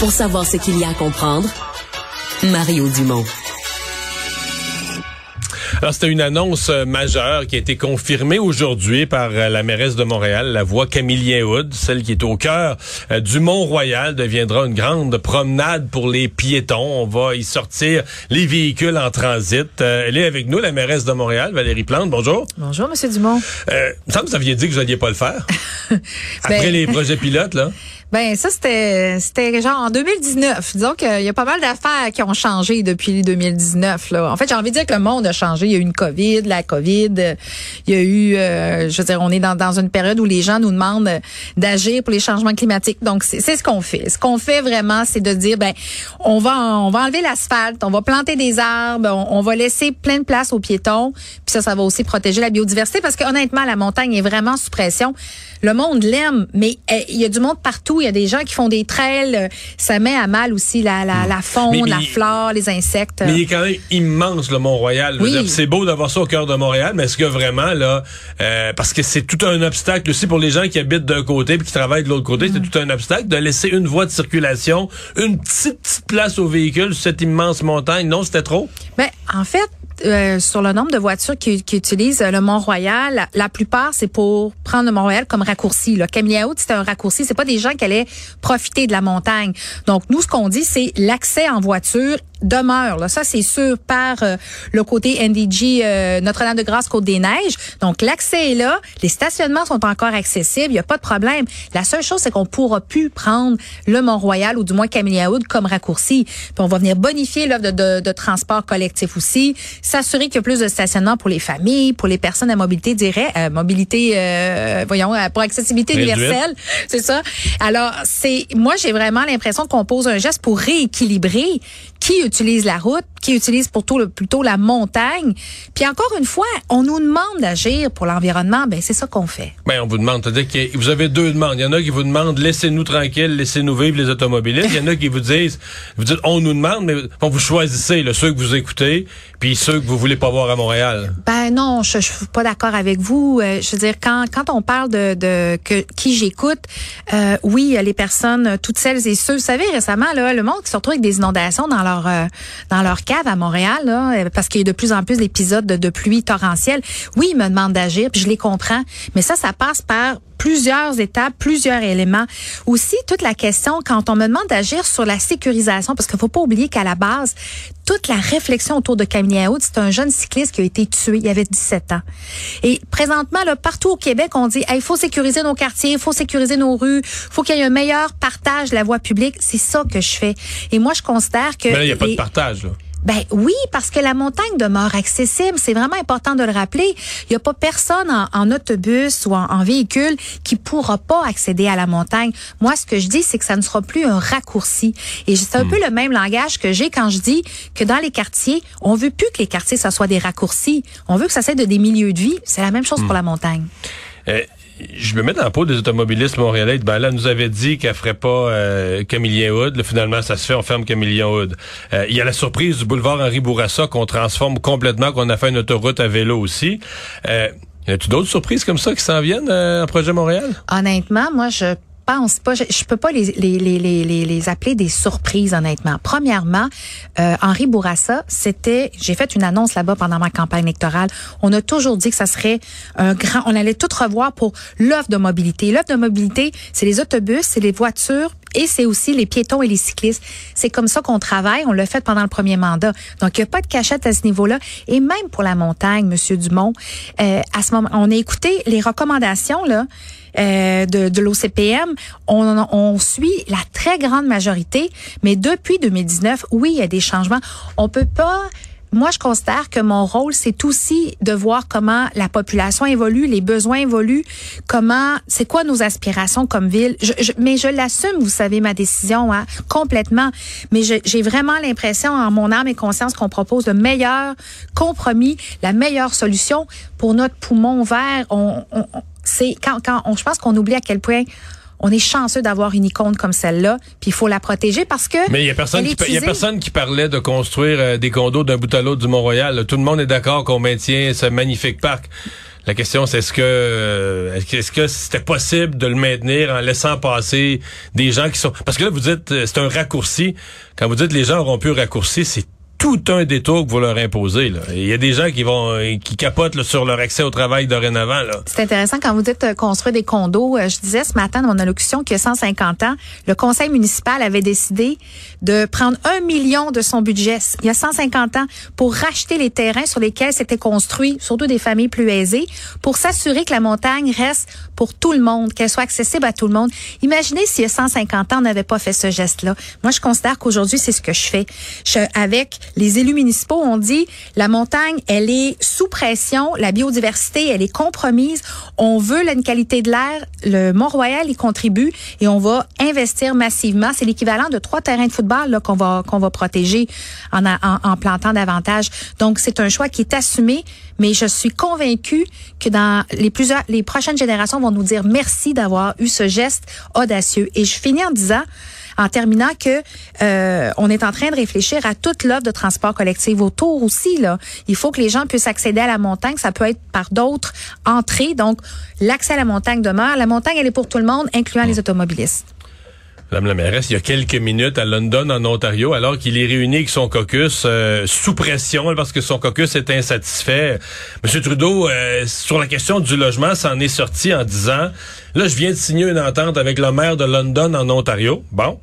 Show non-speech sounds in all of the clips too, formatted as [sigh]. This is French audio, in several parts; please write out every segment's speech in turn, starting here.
Pour savoir ce qu'il y a à comprendre, Mario Dumont. Alors, c'était une annonce euh, majeure qui a été confirmée aujourd'hui par euh, la mairesse de Montréal, la voix Camillien Hood, celle qui est au cœur euh, du Mont-Royal, deviendra une grande promenade pour les piétons. On va y sortir les véhicules en transit. elle est avec nous, la mairesse de Montréal, Valérie Plante. Bonjour. Bonjour, Monsieur Dumont. Euh, ça, vous aviez dit que vous n'alliez pas le faire. [laughs] Après Ben- les projets pilotes, là. Ben ça c'était c'était genre en 2019. Disons qu'il y a pas mal d'affaires qui ont changé depuis 2019 là. En fait, j'ai envie de dire que le monde a changé. Il y a eu une Covid, la Covid. Il y a eu euh, je veux dire on est dans dans une période où les gens nous demandent d'agir pour les changements climatiques. Donc c'est c'est ce qu'on fait. Ce qu'on fait vraiment c'est de dire ben on va on va enlever l'asphalte, on va planter des arbres, on, on va laisser plein de place aux piétons. Puis ça ça va aussi protéger la biodiversité parce que honnêtement la montagne est vraiment sous pression. Le monde l'aime, mais eh, il y a du monde partout. Il y a des gens qui font des trails. euh, Ça met à mal aussi la, la, la faune, Mais- mais- la flore, les insectes. Mais il est quand même immense, le Mont-Royal. Oui. C'est beau d'avoir ça au cœur de Montréal, mais est-ce que vraiment, là, euh, parce que c'est tout un obstacle aussi pour les gens qui habitent d'un côté puis qui travaillent de l'autre côté, Mm. c'est tout un obstacle de laisser une voie de circulation, une petite, petite place aux véhicules sur cette immense montagne. Non, c'était trop? Ben, en fait, euh, sur le nombre de voitures qui, qui utilisent euh, le Mont-Royal, la, plupart, c'est pour prendre le Mont-Royal comme raccourci. Là. Camilla Haute, c'est un raccourci. C'est pas des gens qui allaient profiter de la montagne. Donc, nous, ce qu'on dit, c'est l'accès en voiture demeure. Là. Ça, c'est sûr par euh, le côté NDG euh, Notre-Dame-de-Grâce Côte-des-Neiges. Donc, l'accès est là. Les stationnements sont encore accessibles. Il n'y a pas de problème. La seule chose, c'est qu'on pourra plus prendre le Mont-Royal ou du moins Camélia Hood comme raccourci. Puis on va venir bonifier l'offre de, de, de transport collectif aussi, s'assurer qu'il y a plus de stationnement pour les familles, pour les personnes à mobilité direct, euh, mobilité, euh, voyons, euh, pour accessibilité Réduite. universelle, c'est ça. Alors, c'est moi, j'ai vraiment l'impression qu'on pose un geste pour rééquilibrer qui utilise la route, qui utilise plutôt, le- plutôt la montagne. Puis encore une fois, on nous demande d'agir pour l'environnement, ben c'est ça qu'on fait. Ben, on vous demande, c'est-à-dire que vous avez deux demandes. Il y en a qui vous demandent laissez-nous tranquilles, laissez-nous vivre les automobilistes. Il y en a qui vous disent, vous dites on nous demande, mais bon, vous choisissez ceux que vous écoutez, puis ceux que vous voulez pas voir à Montréal. Ben non, je, je suis pas d'accord avec vous. Euh, je veux dire, quand quand on parle de, de que, qui j'écoute, euh, oui, les personnes, toutes celles et ceux. Vous savez, récemment, là, le monde qui se retrouve avec des inondations dans leur euh, dans leur à Montréal, euh, parce qu'il y a de plus en plus d'épisodes de, de pluie torrentielle. Oui, ils me demandent d'agir, puis je les comprends. Mais ça, ça passe par plusieurs étapes, plusieurs éléments. Aussi, toute la question, quand on me demande d'agir sur la sécurisation, parce qu'il faut pas oublier qu'à la base, toute la réflexion autour de Camille c'est un jeune cycliste qui a été tué, il avait 17 ans. Et présentement, là, partout au Québec, on dit, il faut sécuriser nos quartiers, il faut sécuriser nos rues, faut qu'il y ait un meilleur partage de la voie publique. C'est ça que je fais. Et moi, je considère que... Mais là, il n'y a pas de partage. Là. ben oui, parce que la montagne demeure accessible. C'est vraiment important de le rappeler. Il n'y a pas personne en, en autobus ou en, en véhicule qui pourra pas accéder à la montagne. Moi, ce que je dis, c'est que ça ne sera plus un raccourci. Et c'est un peu le même langage que j'ai quand je dis que dans les quartiers, on veut plus que les quartiers, ça soit des raccourcis. On veut que ça soit de des milieux de vie. C'est la même chose pour la montagne. Euh, je me mets dans la peau des automobilistes montréalais. Ben là, nous avait dit qu'elle ferait pas euh, Camillien Hood. Là, finalement, ça se fait, on ferme Camillien Hood. Euh, Il y a la surprise du boulevard Henri Bourassa qu'on transforme complètement, qu'on a fait une autoroute à vélo aussi. Euh, y a-tu d'autres surprises comme ça qui s'en viennent euh, en projet Montréal? Honnêtement, moi, je je, je peux pas les appeler des surprises, honnêtement. Premièrement, euh, Henri Bourassa, c'était, j'ai fait une annonce là-bas pendant ma campagne électorale. On a toujours dit que ça serait un grand, on allait tout revoir pour l'offre de mobilité. L'offre de mobilité, c'est les autobus, c'est les voitures, et c'est aussi les piétons et les cyclistes. C'est comme ça qu'on travaille. On l'a fait pendant le premier mandat. Donc, il n'y a pas de cachette à ce niveau-là. Et même pour la montagne, Monsieur Dumont, euh, à ce moment, on a écouté les recommandations là euh, de, de l'OCPM. On, on suit la très grande majorité, mais depuis 2019, oui, il y a des changements. On peut pas moi, je considère que mon rôle, c'est aussi de voir comment la population évolue, les besoins évoluent, comment, c'est quoi nos aspirations comme ville. Je, je- mais je l'assume, vous savez, ma décision, hein, complètement. Mais j'ai vraiment l'impression, en mon âme et conscience, qu'on propose le meilleur compromis, la meilleure solution pour notre poumon vert. On- on- c'est quand, quand on, je pense qu'on oublie à quel point on est chanceux d'avoir une icône comme celle-là, puis il faut la protéger parce que Mais il y a personne qui, est il y a usée. personne qui parlait de construire euh, des condos d'un bout à l'autre du Mont-Royal. Tout le monde est d'accord qu'on maintient ce magnifique parc. La question, c'est est-ce que est-ce que c'était possible de le maintenir en laissant passer des gens qui sont parce que là vous dites c'est un raccourci. Quand vous dites les gens auront pu raccourcir, c'est tout un détour que vous leur imposez. Il y a des gens qui vont euh, qui capotent sur leur accès au travail dorénavant. C'est intéressant quand vous dites euh, construire des condos. Euh, je disais ce matin dans mon allocution qu'il y a 150 ans, le conseil municipal avait décidé de prendre un million de son budget il y a 150 ans pour racheter les terrains sur lesquels s'étaient construits, surtout des familles plus aisées, pour s'assurer que la montagne reste pour tout le monde, qu'elle soit accessible à tout le monde. Imaginez s'il y a 150 ans, on n'avait pas fait ce geste-là. Moi, je considère qu'aujourd'hui, c'est ce que je fais. Je, avec les élus municipaux ont dit la montagne, elle est sous pression, la biodiversité, elle est compromise. On veut une qualité de l'air. Le Mont-Royal y contribue et on va investir massivement. C'est l'équivalent de trois terrains de football qu'on va qu'on va protéger en, en, en plantant davantage. Donc c'est un choix qui est assumé, mais je suis convaincue que dans les plusieurs les prochaines générations vont nous dire merci d'avoir eu ce geste audacieux. Et je finis en disant en terminant que euh, on est en train de réfléchir à toute l'offre de transport collectif autour aussi. Là. Il faut que les gens puissent accéder à la montagne. Ça peut être par d'autres entrées. Donc, l'accès à la montagne demeure. La montagne, elle est pour tout le monde, incluant les automobilistes. Madame la mairesse, il y a quelques minutes à London, en Ontario, alors qu'il est réuni avec son caucus euh, sous pression parce que son caucus est insatisfait. Monsieur Trudeau, euh, sur la question du logement, s'en est sorti en disant, là, je viens de signer une entente avec le maire de London en Ontario. Bon.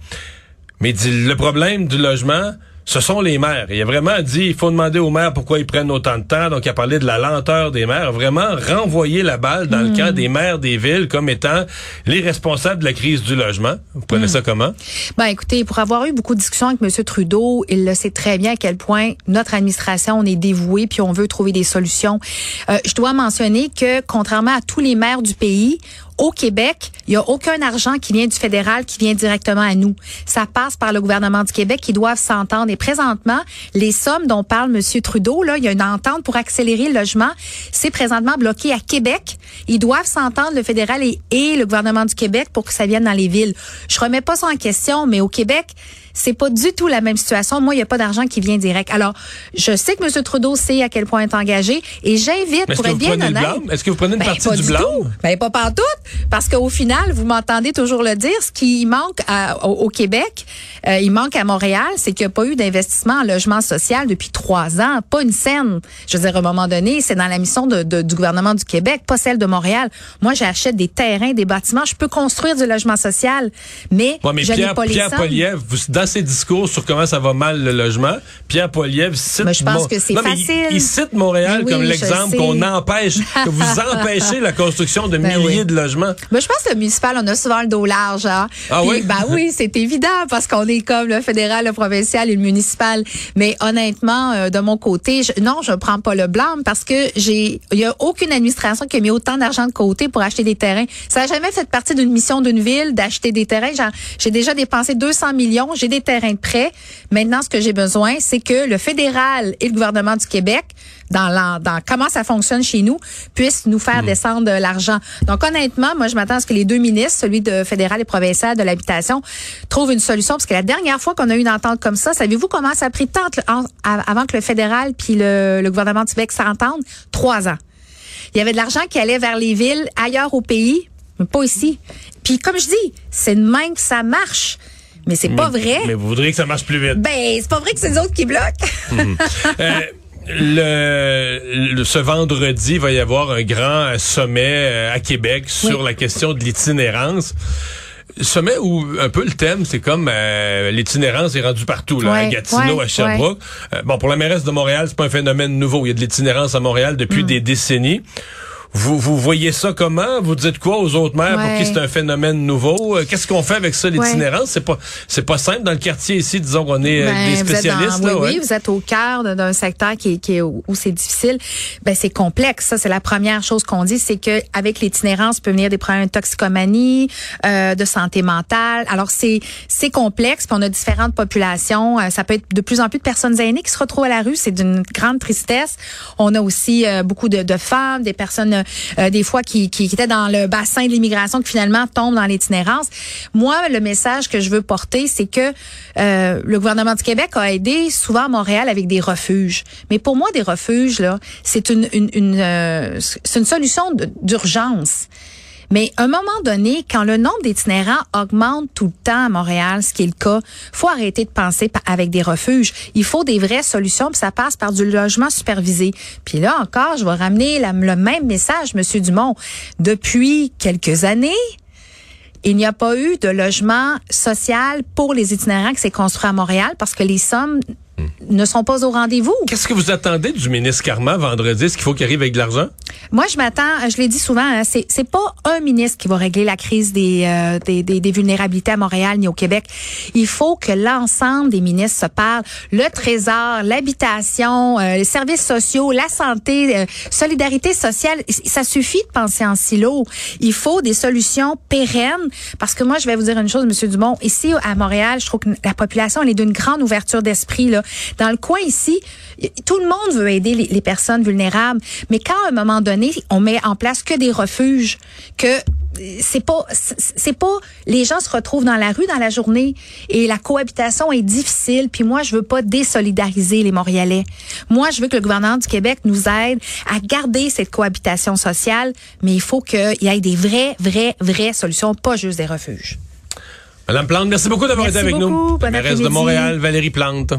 Mais le problème du logement, ce sont les maires. Il a vraiment dit, il faut demander aux maires pourquoi ils prennent autant de temps. Donc, il a parlé de la lenteur des maires. Vraiment renvoyer la balle dans le hmm. camp des maires des villes comme étant les responsables de la crise du logement. Vous prenez hmm. ça comment? Ben, écoutez, pour avoir eu beaucoup de discussions avec M. Trudeau, il le sait très bien à quel point notre administration, on est dévoué puis on veut trouver des solutions. Euh, je dois mentionner que, contrairement à tous les maires du pays, au Québec, il n'y a aucun argent qui vient du fédéral qui vient directement à nous. Ça passe par le gouvernement du Québec qui doivent s'entendre. Et présentement, les sommes dont parle M. Trudeau, là, il y a une entente pour accélérer le logement. C'est présentement bloqué à Québec. Ils doivent s'entendre, le fédéral et, le gouvernement du Québec, pour que ça vienne dans les villes. Je remets pas ça en question, mais au Québec, c'est pas du tout la même situation. Moi, il n'y a pas d'argent qui vient direct. Alors, je sais que M. Trudeau sait à quel point est engagé et j'invite, pour être bien honnête. Est-ce que vous prenez une ben, partie du blanc? Ben, pas partout. Parce qu'au final, vous m'entendez toujours le dire, ce qui manque au, Québec, euh, il manque à Montréal, c'est qu'il n'y a pas eu d'investissement en logement social depuis trois ans. Pas une scène. Je veux dire, à un moment donné, c'est dans la mission de, du gouvernement du Québec, pas celle de Montréal. Moi, j'achète des terrains, des bâtiments. Je peux construire du logement social, mais, je n'ai pas Pierre les Poliev, vous, ses discours sur comment ça va mal le logement, Pierre Poilievre cite mais je pense que c'est facile. Il, cite Montréal comme l'exemple qu'on empêche, que vous [laughs] empêchez la construction de ben milliers de logements. Mais je pense que le municipal, on a souvent le dos large. Hein? Ah oui? Ben oui, [laughs] c'est évident parce qu'on est comme le fédéral, le provincial et le municipal. Mais honnêtement, euh, de mon côté, je, non, je prends pas le blâme parce que j'ai, il y a aucune administration qui a mis autant d'argent de côté pour acheter des terrains. Ça n'a jamais fait partie d'une mission d'une ville d'acheter des terrains. J'ai déjà dépensé 200 millions, j'ai des terrain de prêt. Maintenant, ce que j'ai besoin, c'est que le fédéral et le gouvernement du Québec, dans, dans comment ça fonctionne chez nous, puissent nous faire hmm. descendre l'argent. Donc, honnêtement, moi, je m'attends à ce que les deux ministres, celui de fédéral et provincial de l'habitation, trouvent une solution. Parce que la dernière fois qu'on a eu une entente comme ça, savez-vous comment ça a pris tant avant que le fédéral puis le, le gouvernement du Québec s'entendent? Trois ans. Il y avait de l'argent qui allait vers les villes ailleurs au pays, mais pas ici. Puis comme je dis, c'est de même que ça marche. Mais c'est pas vrai. Mais vous voudriez que ça marche plus vite. Ben, c'est pas vrai que c'est les autres qui bloquent. Mhm. [laughs] euh, le, ce vendredi, il va y avoir un grand sommet euh, à Québec sur la question de l'itinérance sommet où un peu le thème, c'est comme euh, l'itinérance est rendue partout, là, à Gatineau, à Sherbrooke. Euh, bon, pour la mairesse de Montréal, c'est pas un phénomène nouveau. Il y a de l'itinérance à Montréal depuis mm. des décennies. Vous, vous voyez ça comment? Vous dites quoi aux autres maires pour qui c'est un phénomène nouveau? Euh, qu'est-ce qu'on fait avec ça, l'itinérance? C'est pas, c'est pas simple dans le quartier ici, disons qu'on est euh, ben, des spécialistes. oui, oui, vous êtes au cœur d'un secteur qui, qui est, où c'est difficile. Ben, c'est complexe. Ça, c'est la première chose qu'on dit, c'est que avec l'itinérance peut venir des problèmes de toxicomanie, euh, de santé mentale. Alors, c'est, c'est complexe. Puis on a différentes populations. ça peut être de plus en plus de personnes aînées qui se retrouvent à la rue. C'est d'une grande tristesse. On a aussi beaucoup de, de femmes, des personnes euh, des fois qui, qui, étaient dans le bassin de l'immigration, qui finalement tombent dans l'itinérance. Moi, le message que je veux porter, c'est que euh, le gouvernement du Québec a aidé souvent Montréal avec des refuges. Mais pour moi, des refuges, là, c'est une, une, une euh, c'est une solution d'urgence. Mais à un moment donné, quand le nombre d'itinérants augmente tout le temps à Montréal, ce qui est le cas, faut arrêter de penser avec des refuges. Il faut des vraies solutions, ça passe par du logement supervisé. Puis là encore, je vais ramener le même message, Monsieur Dumont. Depuis quelques années, il n'y a pas eu de logement social pour les itinérants qui s'est construit à Montréal parce que les sommes ne sont pas au rendez-vous. Qu'est-ce que vous attendez du ministre Carman vendredi? Est-ce qu'il faut qu'il arrive avec de l'argent? Moi, je m'attends, je l'ai dit souvent, hein, c'est c'est pas un ministre qui va régler la crise des, euh, des, des, vulnérabilités à Montréal ni au Québec. Il faut que l'ensemble des ministres se parlent. Le trésor, l'habitation, euh, les services sociaux, la santé, euh, solidarité sociale. Ça suffit de penser en silo. Il faut des solutions pérennes parce que moi, je vais vous dire une chose, Monsieur Dumont. Ici à Montréal, je trouve que la population elle est d'une grande ouverture d'esprit là. Dans le coin ici, tout le monde veut aider les, personnes vulnérables, mais quand à un moment donné, on met en place que des refuges, que c'est pas c'est pas les gens se retrouvent dans la rue dans la journée et la cohabitation est difficile puis moi je veux pas désolidariser les Montréalais. Moi je veux que le gouvernement du Québec nous aide à garder cette cohabitation sociale mais il faut qu'il y ait des vraies vraies vraies solutions pas juste des refuges. Madame Plante, merci beaucoup d'avoir été avec nous. Bonne mairesse de Montréal, Valérie Plante.